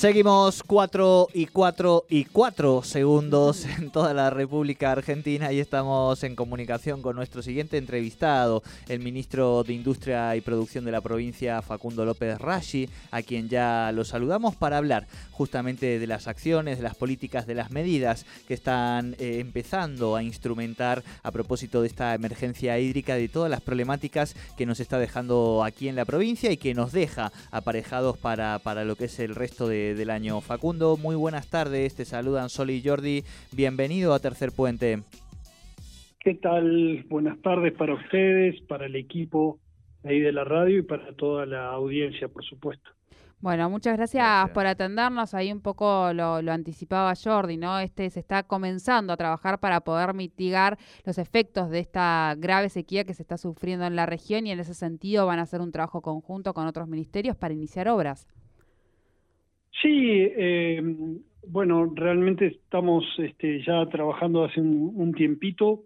Seguimos 4 y 4 y 4 segundos en toda la República Argentina y estamos en comunicación con nuestro siguiente entrevistado, el ministro de Industria y Producción de la provincia, Facundo López Rashi, a quien ya lo saludamos para hablar justamente de las acciones, de las políticas, de las medidas que están eh, empezando a instrumentar a propósito de esta emergencia hídrica, de todas las problemáticas que nos está dejando aquí en la provincia y que nos deja aparejados para, para lo que es el resto de del año. Facundo, muy buenas tardes, te saludan Sol y Jordi, bienvenido a Tercer Puente. ¿Qué tal? Buenas tardes para ustedes, para el equipo ahí de la radio y para toda la audiencia, por supuesto. Bueno, muchas gracias, por atendernos. Ahí un poco lo, lo, anticipaba Jordi, ¿no? Este se está comenzando a trabajar para poder mitigar los efectos de esta grave sequía que se está sufriendo en la región y en ese sentido van a hacer un trabajo conjunto con otros ministerios para iniciar obras. Sí, eh, bueno, realmente estamos este, ya trabajando hace un, tiempito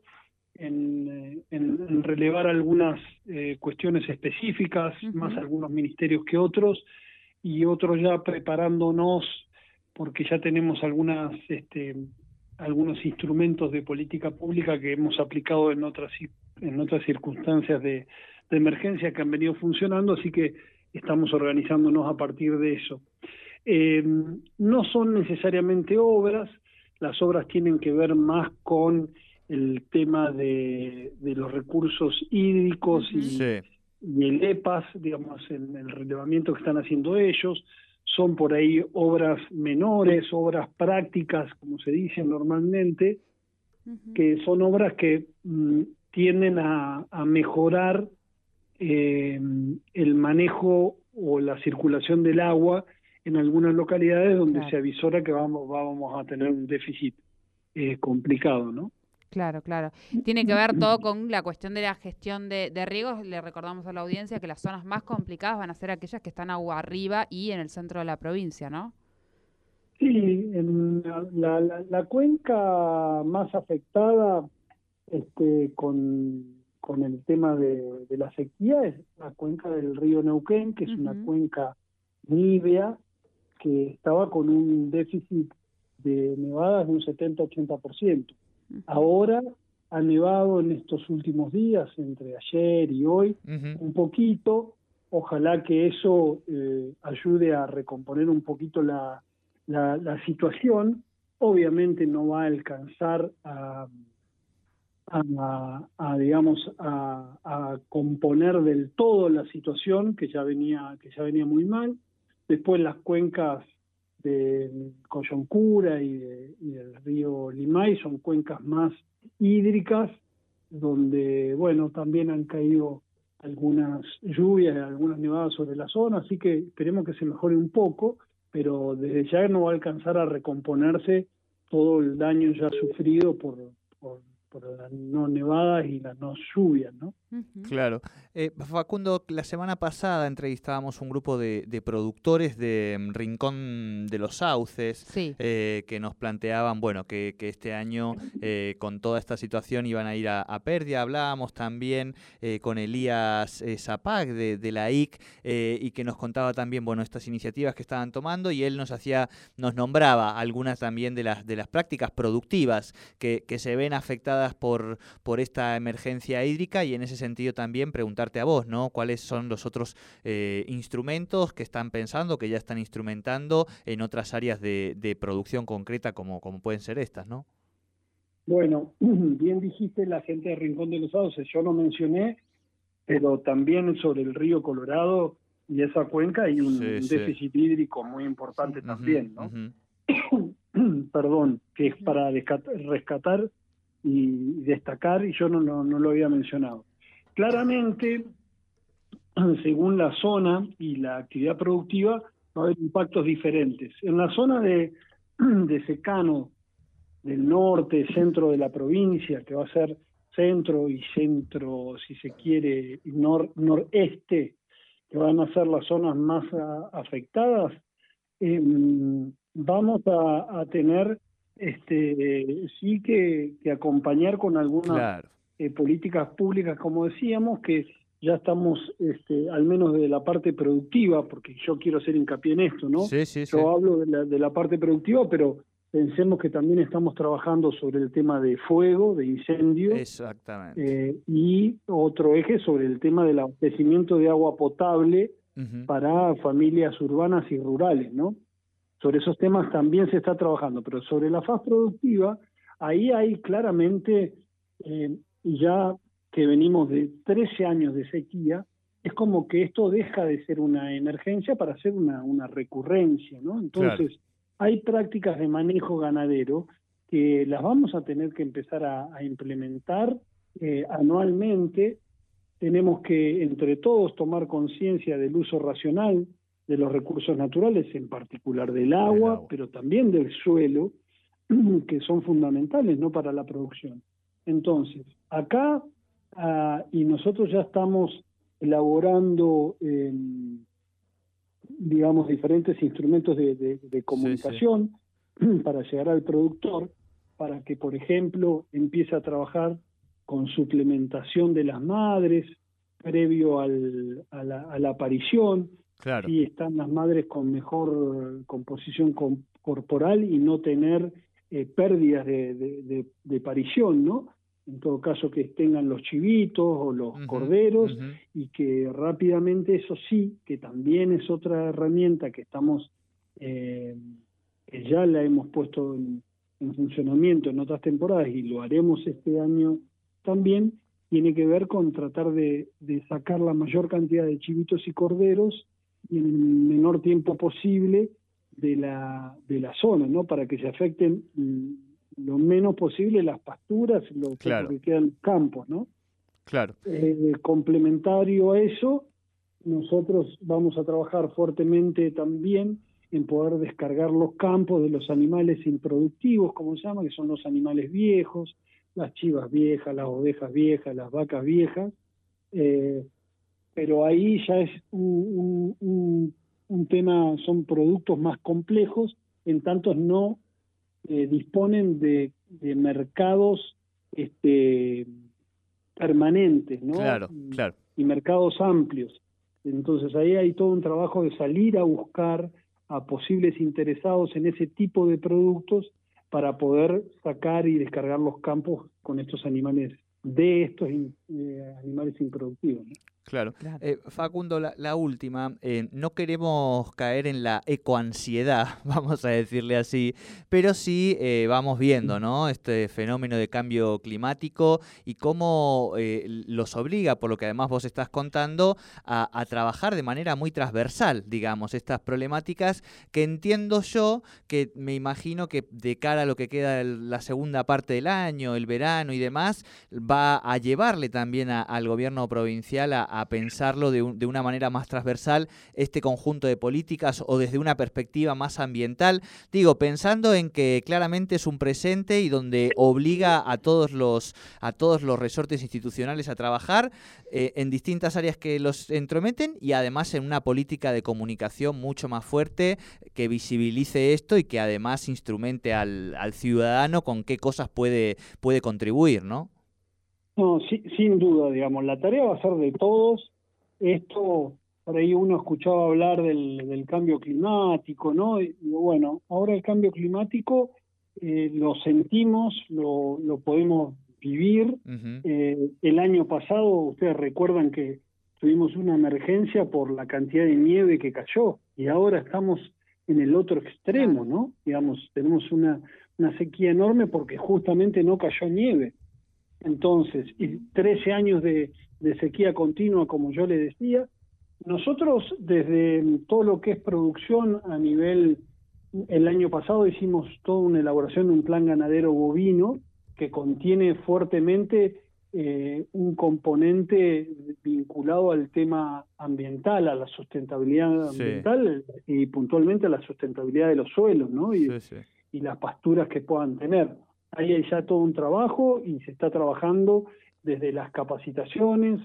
en, relevar algunas eh, cuestiones específicas, más algunos ministerios que otros, y otros ya preparándonos porque ya tenemos algunas este, algunos instrumentos de política pública que hemos aplicado en otras en otras circunstancias de emergencia que han venido funcionando, así que estamos organizándonos a partir de eso. Eh, no son necesariamente obras, las obras tienen que ver más con el tema de, los recursos hídricos y, el EPAS, digamos, en el relevamiento que están haciendo ellos. Son por ahí obras menores, obras prácticas, como se dice normalmente, que son obras que mm, tienden a, mejorar eh, el manejo o la circulación del agua en algunas localidades donde se avisora que vamos, vamos a tener un déficit eh, complicado, ¿no? Claro, claro. Tiene que ver todo con la cuestión de la gestión de, riegos. Le recordamos a la audiencia que las zonas más complicadas van a ser aquellas que están agua arriba y en el centro de la provincia, ¿no? Sí, en la, la, cuenca más afectada este, con, con el tema de, la sequía es la cuenca del río Neuquén, que es una cuenca nívea que estaba con un déficit de nevadas de un 70-80%. Ahora ha nevado en estos últimos días, entre ayer y hoy, un poquito. Ojalá que eso eh, ayude a recomponer un poquito la, la, situación. Obviamente no va a alcanzar a, a, digamos a, a, componer del todo la situación que ya venía que ya venía muy mal Después las cuencas de Coyoncura y, del río Limay son cuencas más hídricas, donde, bueno, también han caído algunas lluvias, algunas nevadas sobre la zona, así que esperemos que se mejore un poco, pero desde ya no va a alcanzar a recomponerse todo el daño ya sufrido por, por por las no nevadas y las no lluvias, ¿no? Claro. Eh, Facundo, la semana pasada entrevistábamos un grupo de, productores de mm, Rincón de los Sauces eh, que nos planteaban, bueno, que, este año eh, con toda esta situación iban a ir a, pérdida. Hablábamos también con Elías Zapag de, la IC y que nos contaba también, bueno, estas iniciativas que estaban tomando y él nos hacía, nos nombraba algunas también de las, de las prácticas productivas que, que se ven afectadas por, por esta emergencia hídrica y en ese sentido también preguntarte a vos, ¿no? ¿Cuáles son los otros eh, instrumentos que están pensando, que ya están instrumentando en otras áreas de, producción concreta como, como pueden ser estas, ¿no? Bueno, bien dijiste la gente de Rincón de los Sauces, yo no mencioné, pero también sobre el río Colorado y esa cuenca hay un déficit hídrico muy importante también, ¿no? Perdón, que es para rescatar y destacar, y yo no, no, lo había mencionado. Claramente, según la zona y la actividad productiva, va a haber impactos diferentes. En la zona de, de secano del norte, centro de la provincia, que va a ser centro y centro, si se quiere, nor, noreste, que van a ser las zonas más afectadas, em, vamos a, a tener este, sí que, acompañar con algunas eh, políticas públicas, como decíamos, que ya estamos, este, al menos de la parte productiva, porque yo quiero hacer hincapié en esto, ¿no? yo hablo de la, de la parte productiva, pero pensemos que también estamos trabajando sobre el tema de fuego, de incendio. Exactamente. Eh, y otro eje sobre el tema del abastecimiento de agua potable para familias urbanas y rurales, ¿no? Sobre esos temas también se está trabajando, pero sobre la faz productiva, ahí hay claramente, eh, ya que venimos de 13 años de sequía, es como que esto deja de ser una emergencia para ser una, una recurrencia, ¿no? Entonces, hay prácticas de manejo ganadero que las vamos a tener que empezar a, implementar eh, anualmente. Tenemos que, entre todos, tomar conciencia del uso racional de los recursos naturales, en particular del agua, pero también del suelo, que son fundamentales no para la producción. Entonces, acá, ah, y nosotros ya estamos elaborando digamos, diferentes instrumentos de, comunicación para llegar al productor, para que, por ejemplo, empiece a trabajar con suplementación de las madres previo al, a, la, aparición, claro. están las madres con mejor composición corporal y no tener eh, pérdidas de, de, de, parición, ¿no? en todo caso que tengan los chivitos o los corderos y que rápidamente eso sí, que también es otra herramienta que estamos, eh, que ya la hemos puesto en, funcionamiento en otras temporadas y lo haremos este año también, tiene que ver con tratar de, de sacar la mayor cantidad de chivitos y corderos en el menor tiempo posible de la, de la zona, ¿no? Para que se afecten mm, lo menos posible las pasturas, lo que quedan campos, ¿no? Claro. Eh, complementario a eso, nosotros vamos a trabajar fuertemente también en poder descargar los campos de los animales improductivos, como se llama, que son los animales viejos, las chivas viejas, las ovejas viejas, las vacas viejas, eh, pero ahí ya es un, un, un, tema, son productos más complejos, en tanto no eh, disponen de, mercados este, permanentes, ¿no? Claro, claro. Y mercados amplios. Entonces ahí hay todo un trabajo de salir a buscar a posibles interesados en ese tipo de productos para poder sacar y descargar los campos con estos animales, de estos eh, animales improductivos. Claro. Eh, Facundo, la, última, eh, no queremos caer en la ecoansiedad, vamos a decirle así, pero sí eh, vamos viendo ¿no? este fenómeno de cambio climático y cómo los obliga, por lo que además vos estás contando, a, trabajar de manera muy transversal, digamos, estas problemáticas que entiendo yo, que me imagino que de cara a lo que queda la segunda parte del año, el verano y demás, va a llevarle también al gobierno provincial a a pensarlo de, una manera más transversal este conjunto de políticas o desde una perspectiva más ambiental. Digo, pensando en que claramente es un presente y donde obliga a todos los, a todos los resortes institucionales a trabajar eh, en distintas áreas que los entrometen y además en una política de comunicación mucho más fuerte que visibilice esto y que además instrumente al, al ciudadano con qué cosas puede, puede contribuir, ¿no? No, sin duda, digamos, la tarea va a ser de todos. Esto, por ahí uno escuchaba hablar del, cambio climático, ¿no? Y bueno, ahora el cambio climático eh, lo sentimos, lo, lo podemos vivir. Eh, el año pasado, ustedes recuerdan que tuvimos una emergencia por la cantidad de nieve que cayó y ahora estamos en el otro extremo, ¿no? Digamos, tenemos una, una sequía enorme porque justamente no cayó nieve. Entonces, y 13 años de, sequía continua, como yo le decía, nosotros desde todo lo que es producción a nivel, el año pasado hicimos toda una elaboración de un plan ganadero bovino que contiene fuertemente eh, un componente vinculado al tema ambiental, a la sustentabilidad ambiental y puntualmente a la sustentabilidad de los suelos, ¿no? y las pasturas que puedan tener. Ahí hay ya todo un trabajo y se está trabajando desde las capacitaciones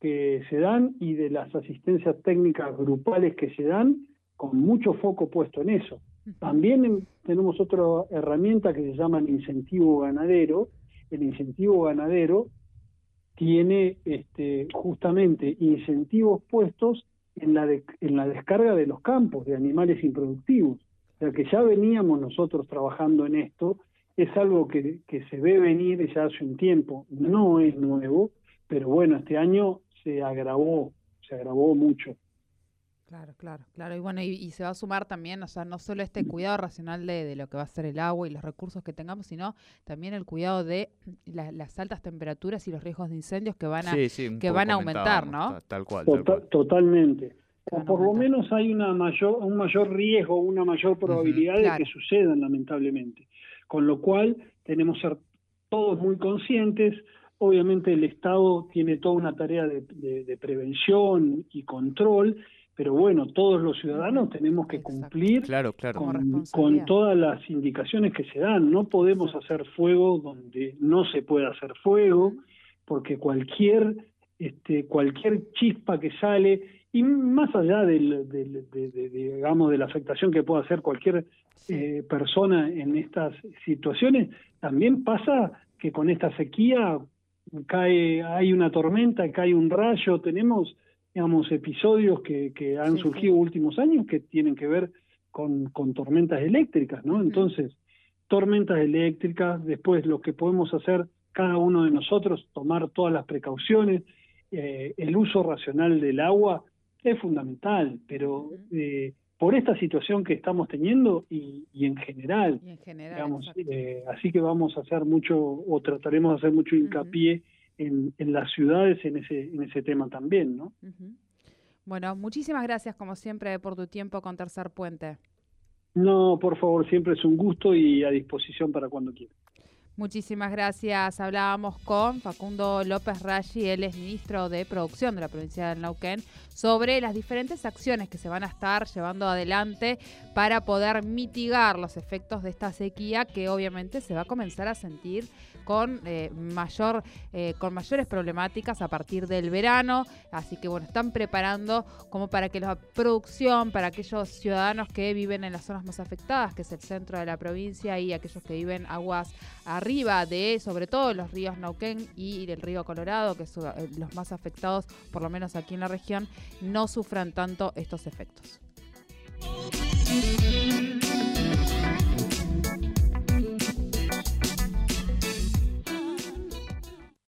que se dan y de las asistencias técnicas grupales que se dan, con mucho foco puesto en eso. También tenemos otra herramienta que se llama el incentivo ganadero. El incentivo ganadero tiene este, justamente incentivos puestos en la, en la descarga de los campos de animales improductivos. O sea que ya veníamos nosotros trabajando en esto, es algo que, que se ve venir ya hace un tiempo, no es nuevo, pero bueno, este año se agravó, se agravó mucho. Claro, claro, claro. Y bueno, y, se va a sumar también, o sea, no solo este cuidado racional de, de, lo que va a ser el agua y los recursos que tengamos, sino también el cuidado de las altas temperaturas y los riesgos de incendios que van a, que van a aumentar, ¿no? Tal cual, Totalmente. O por lo menos hay una mayor, un mayor riesgo, una mayor probabilidad de que sucedan, lamentablemente. Con lo cual, tenemos que ser todos muy conscientes. Obviamente, el Estado tiene toda una tarea de, de prevención y control pero bueno, todos los ciudadanos tenemos que cumplir Con, todas las indicaciones que se dan. No podemos hacer fuego donde no se puede hacer fuego, porque cualquier, este, cualquier chispa que sale, y más allá del, de, digamos, de la afectación que pueda hacer cualquier eh, persona en estas situaciones, también pasa que con esta sequía cae, hay una tormenta, cae un rayo, tenemos digamos, episodios que, que han surgido últimos años que tienen que ver con, con tormentas eléctricas, ¿no? Entonces, tormentas eléctricas, después lo que podemos hacer cada uno de nosotros, tomar todas las precauciones, eh, el uso racional del agua es fundamental, pero eh, por esta situación que estamos teniendo y, y en general, digamos, eh, así que vamos a hacer mucho o trataremos de hacer mucho hincapié en, las ciudades en ese, en ese tema también, ¿no? Bueno, muchísimas gracias como siempre por tu tiempo con Tercer Puente. No, por favor, siempre es un gusto y a disposición para cuando quieras. Muchísimas gracias. Hablábamos con Facundo López Rayi, él es ministro de Producción de la provincia de Neuquén, sobre las diferentes acciones que se van a estar llevando adelante para poder mitigar los efectos de esta sequía que obviamente se va a comenzar a sentir con eh, mayor eh, con mayores problemáticas a partir del verano así que bueno están preparando como para que la producción para aquellos ciudadanos que viven en las zonas más afectadas que es el centro de la provincia y aquellos que viven aguas arriba de sobre todo los ríos Nauquén y el río Colorado que son eh, los más afectados por lo menos aquí en la región no sufran tanto estos efectos